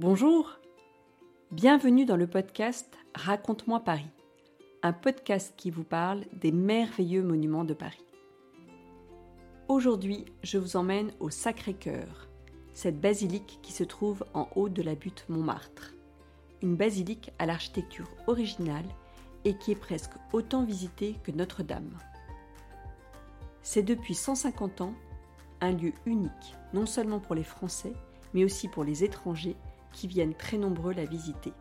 Bonjour, bienvenue dans le podcast Raconte-moi Paris, un podcast qui vous parle des merveilleux monuments de Paris. Aujourd'hui, je vous emmène au Sacré-Cœur, cette basilique qui se trouve en haut de la butte Montmartre. Une basilique à l'architecture originale et qui est presque autant visitée que Notre-Dame. C'est depuis 150 ans un lieu unique, non seulement pour les Français, mais aussi pour les étrangers qui viennent très nombreux la visiter.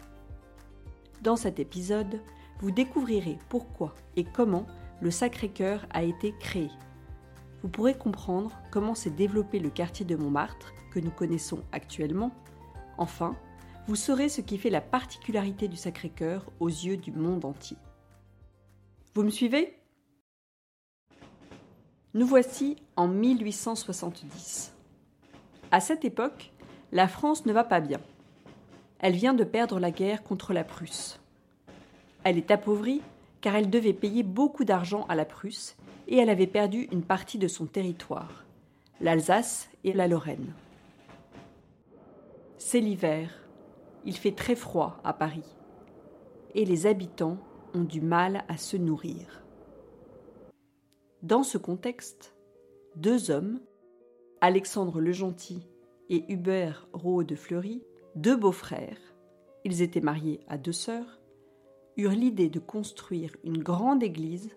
Dans cet épisode, vous découvrirez pourquoi et comment le Sacré-Cœur a été créé. Vous pourrez comprendre comment s'est développé le quartier de Montmartre que nous connaissons actuellement. Enfin, vous saurez ce qui fait la particularité du Sacré-Cœur aux yeux du monde entier. Vous me suivez? Nous voici en 1870. À cette époque, la France ne va pas bien. Elle vient de perdre la guerre contre la Prusse. Elle est appauvrie car elle devait payer beaucoup d'argent à la Prusse et elle avait perdu une partie de son territoire, l'Alsace et la Lorraine. C'est l'hiver, il fait très froid à Paris et les habitants ont du mal à se nourrir. Dans ce contexte, deux hommes, Alexandre le Gentil et Hubert Roux de Fleury, deux beaux-frères, ils étaient mariés à deux sœurs, eurent l'idée de construire une grande église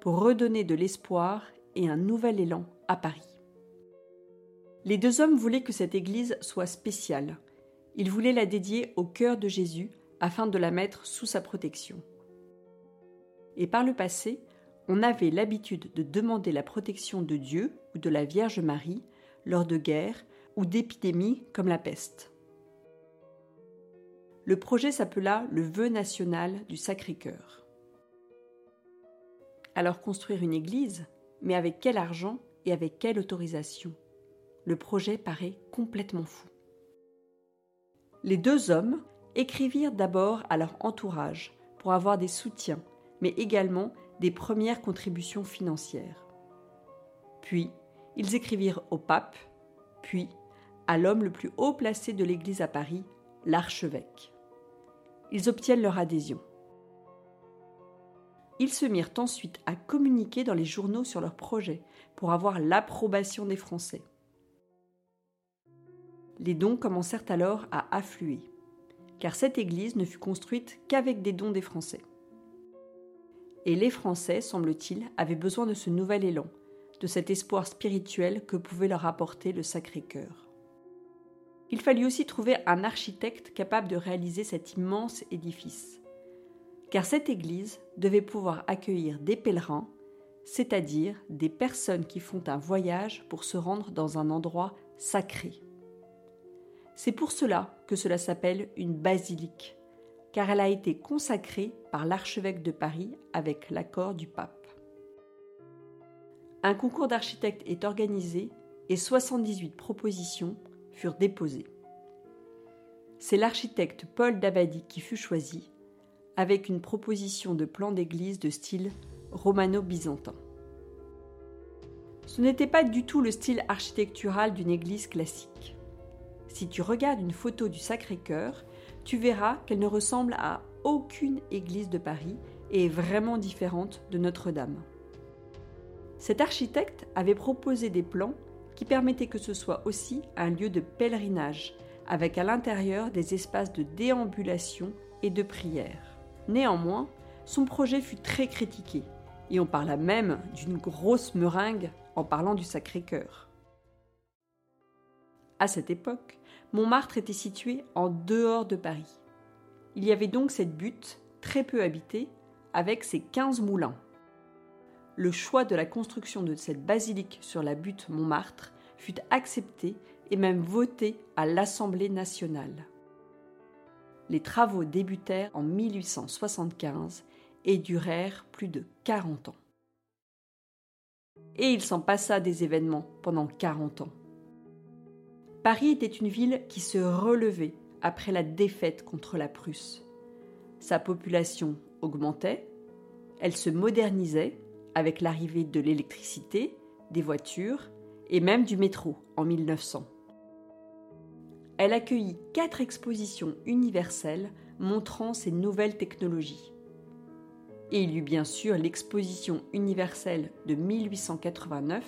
pour redonner de l'espoir et un nouvel élan à Paris. Les deux hommes voulaient que cette église soit spéciale. Ils voulaient la dédier au cœur de Jésus afin de la mettre sous sa protection. Et par le passé, on avait l'habitude de demander la protection de Dieu ou de la Vierge Marie lors de guerres ou d'épidémies comme la peste. Le projet s'appela le Vœu national du Sacré-Cœur. Alors construire une église, mais avec quel argent et avec quelle autorisation? Le projet paraît complètement fou. Les deux hommes écrivirent d'abord à leur entourage pour avoir des soutiens, mais également des premières contributions financières. Puis, ils écrivirent au pape, puis à l'homme le plus haut placé de l'Église à Paris, l'archevêque. Ils obtiennent leur adhésion. Ils se mirent ensuite à communiquer dans les journaux sur leur projet pour avoir l'approbation des Français. Les dons commencèrent alors à affluer, car cette église ne fut construite qu'avec des dons des Français. Et les Français, semble-t-il, avaient besoin de ce nouvel élan, de cet espoir spirituel que pouvait leur apporter le Sacré-Cœur. Il fallut aussi trouver un architecte capable de réaliser cet immense édifice. Car cette église devait pouvoir accueillir des pèlerins, c'est-à-dire des personnes qui font un voyage pour se rendre dans un endroit sacré. C'est pour cela que cela s'appelle une basilique, car elle a été consacrée par l'archevêque de Paris avec l'accord du pape. Un concours d'architectes est organisé et 78 propositions furent déposés. C'est l'architecte Paul Dabadi qui fut choisi, avec une proposition de plan d'église de style romano-byzantin. Ce n'était pas du tout le style architectural d'une église classique. Si tu regardes une photo du Sacré-Cœur, tu verras qu'elle ne ressemble à aucune église de Paris et est vraiment différente de Notre-Dame. Cet architecte avait proposé des plans qui permettait que ce soit aussi un lieu de pèlerinage, avec à l'intérieur des espaces de déambulation et de prière. Néanmoins, son projet fut très critiqué, et on parla même d'une grosse meringue en parlant du Sacré-Cœur. À cette époque, Montmartre était situé en dehors de Paris. Il y avait donc cette butte, très peu habitée, avec ses 15 moulins le choix de la construction de cette basilique sur la butte Montmartre fut accepté et même voté à l'Assemblée nationale. Les travaux débutèrent en 1875 et durèrent plus de 40 ans. Et il s'en passa des événements pendant 40 ans. Paris était une ville qui se relevait après la défaite contre la Prusse. Sa population augmentait, elle se modernisait avec l'arrivée de l'électricité, des voitures et même du métro en 1900. elle accueillit quatre expositions universelles montrant ces nouvelles technologies. Et il y eut bien sûr l'exposition universelle de 1889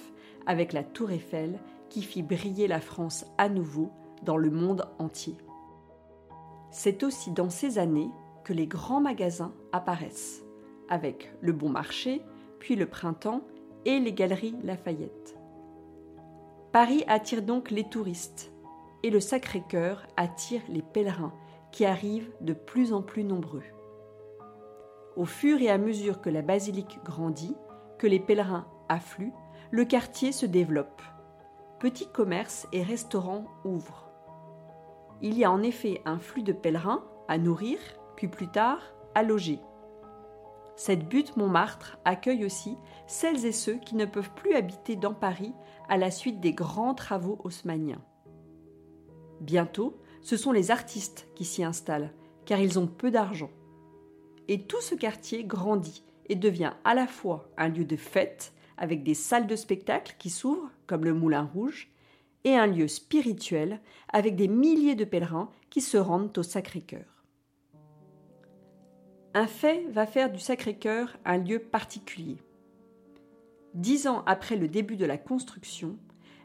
avec la Tour Eiffel qui fit briller la France à nouveau dans le monde entier. C'est aussi dans ces années que les grands magasins apparaissent, avec le Bon Marché, puis le Printemps et les Galeries Lafayette. Paris attire donc les touristes et le Sacré-Cœur attire les pèlerins qui arrivent de plus en plus nombreux. Au fur et à mesure que la basilique grandit, que les pèlerins affluent, le quartier se développe. Petits commerces et restaurants ouvrent. Il y a en effet un flux de pèlerins à nourrir, puis plus tard à loger. Cette butte Montmartre accueille aussi celles et ceux qui ne peuvent plus habiter dans Paris à la suite des grands travaux haussmanniens. Bientôt, ce sont les artistes qui s'y installent, car ils ont peu d'argent. Et tout ce quartier grandit et devient à la fois un lieu de fête, avec des salles de spectacle qui s'ouvrent, comme le Moulin Rouge, et un lieu spirituel, avec des milliers de pèlerins qui se rendent au Sacré-Cœur. Un fait va faire du Sacré-Cœur un lieu particulier. Dix ans après le début de la construction,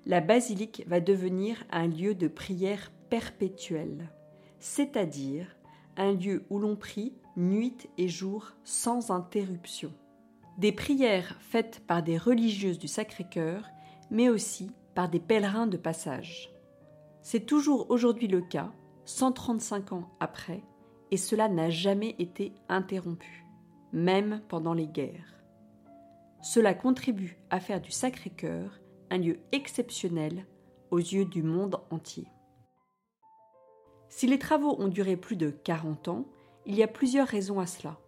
la basilique va devenir un lieu de prière perpétuelle, c'est-à-dire un lieu où l'on prie nuit et jour sans interruption. Des prières faites par des religieuses du Sacré-Cœur, mais aussi par des pèlerins de passage. C'est toujours aujourd'hui le cas, 135 ans après, et cela n'a jamais été interrompu, même pendant les guerres. Cela contribue à faire du Sacré-Cœur un lieu exceptionnel aux yeux du monde entier. Si les travaux ont duré plus de 40 ans, il y a plusieurs raisons à cela.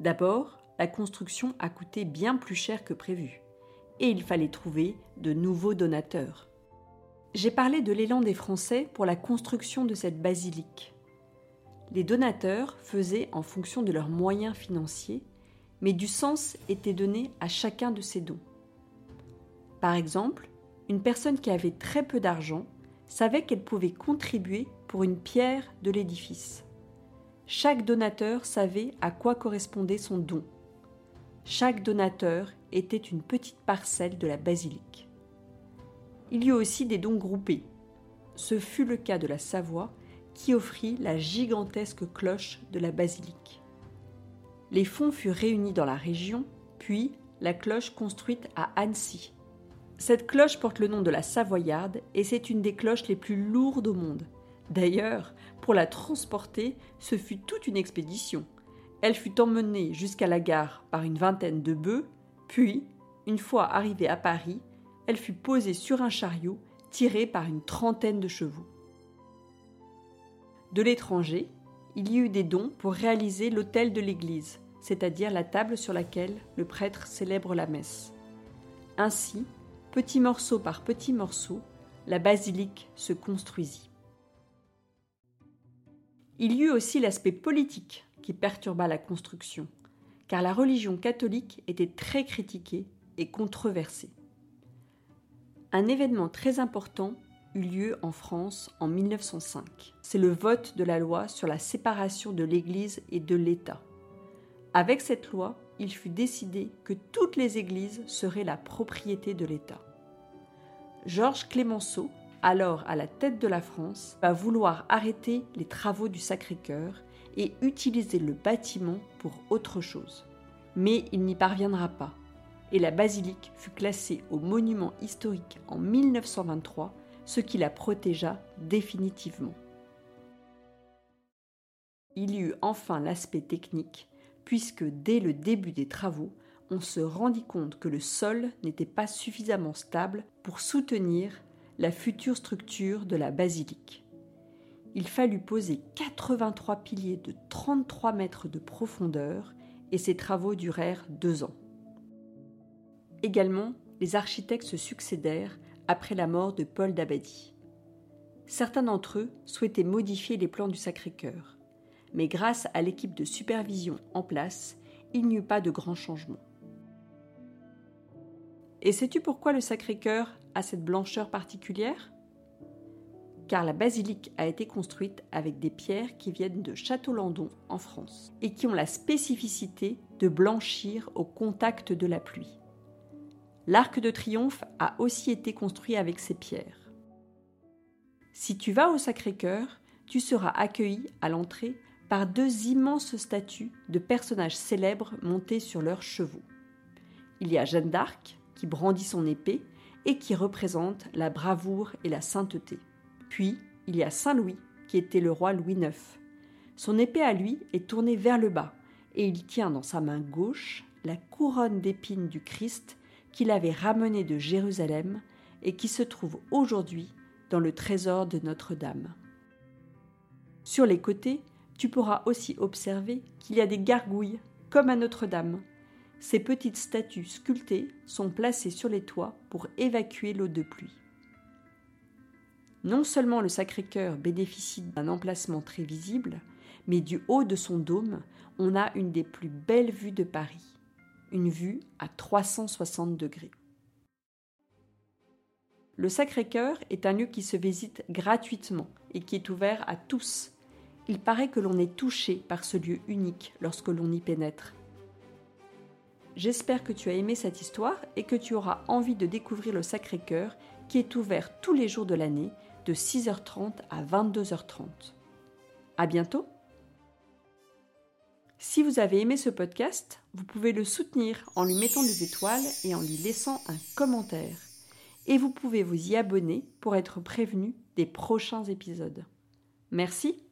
D'abord, la construction a coûté bien plus cher que prévu, et il fallait trouver de nouveaux donateurs. J'ai parlé de l'élan des Français pour la construction de cette basilique. Les donateurs faisaient en fonction de leurs moyens financiers, mais du sens était donné à chacun de ces dons. Par exemple, une personne qui avait très peu d'argent savait qu'elle pouvait contribuer pour une pierre de l'édifice. Chaque donateur savait à quoi correspondait son don. Chaque donateur était une petite parcelle de la basilique. Il y eut aussi des dons groupés. Ce fut le cas de la Savoie qui offrit la gigantesque cloche de la basilique. Les fonds furent réunis dans la région, puis la cloche construite à Annecy. Cette cloche porte le nom de la Savoyarde et c'est une des cloches les plus lourdes au monde. D'ailleurs, pour la transporter, ce fut toute une expédition. Elle fut emmenée jusqu'à la gare par une vingtaine de bœufs, puis, une fois arrivée à Paris, elle fut posée sur un chariot tiré par une trentaine de chevaux. De l'étranger, il y eut des dons pour réaliser l'autel de l'église, c'est-à-dire la table sur laquelle le prêtre célèbre la messe. Ainsi, petit morceau par petit morceau, la basilique se construisit. Il y eut aussi l'aspect politique qui perturba la construction, car la religion catholique était très critiquée et controversée. Un événement très important lieu en France en 1905. C'est le vote de la loi sur la séparation de l'Église et de l'État. Avec cette loi, il fut décidé que toutes les églises seraient la propriété de l'État. Georges Clémenceau, alors à la tête de la France, va vouloir arrêter les travaux du Sacré-Cœur et utiliser le bâtiment pour autre chose. Mais il n'y parviendra pas, et la basilique fut classée au monument historique en 1923 ce qui la protégea définitivement. Il y eut enfin l'aspect technique, puisque dès le début des travaux, on se rendit compte que le sol n'était pas suffisamment stable pour soutenir la future structure de la basilique. Il fallut poser 83 piliers de 33 mètres de profondeur et ces travaux durèrent deux ans. Également, les architectes se succédèrent après la mort de Paul d'Abadie. Certains d'entre eux souhaitaient modifier les plans du Sacré-Cœur, mais grâce à l'équipe de supervision en place, il n'y eut pas de grands changements. Et sais-tu pourquoi le Sacré-Cœur a cette blancheur particulière? Car la basilique a été construite avec des pierres qui viennent de Château-Landon en France et qui ont la spécificité de blanchir au contact de la pluie. L'arc de triomphe a aussi été construit avec ces pierres. Si tu vas au Sacré-Cœur, tu seras accueilli à l'entrée par deux immenses statues de personnages célèbres montés sur leurs chevaux. Il y a Jeanne d'Arc, qui brandit son épée et qui représente la bravoure et la sainteté. Puis, il y a Saint Louis, qui était le roi Louis IX. Son épée à lui est tournée vers le bas, et il tient dans sa main gauche la couronne d'épines du Christ qu'il avait ramenée de Jérusalem et qui se trouve aujourd'hui dans le trésor de Notre-Dame. Sur les côtés, tu pourras aussi observer qu'il y a des gargouilles, comme à Notre-Dame. Ces petites statues sculptées sont placées sur les toits pour évacuer l'eau de pluie. Non seulement le Sacré-Cœur bénéficie d'un emplacement très visible, mais du haut de son dôme, on a une des plus belles vues de Paris, une vue à 360 degrés. Le Sacré-Cœur est un lieu qui se visite gratuitement et qui est ouvert à tous. Il paraît que l'on est touché par ce lieu unique lorsque l'on y pénètre. J'espère que tu as aimé cette histoire et que tu auras envie de découvrir le Sacré-Cœur qui est ouvert tous les jours de l'année de 6h30 à 22h30. À bientôt! Si vous avez aimé ce podcast, vous pouvez le soutenir en lui mettant des étoiles et en lui laissant un commentaire. Et vous pouvez vous y abonner pour être prévenu des prochains épisodes. Merci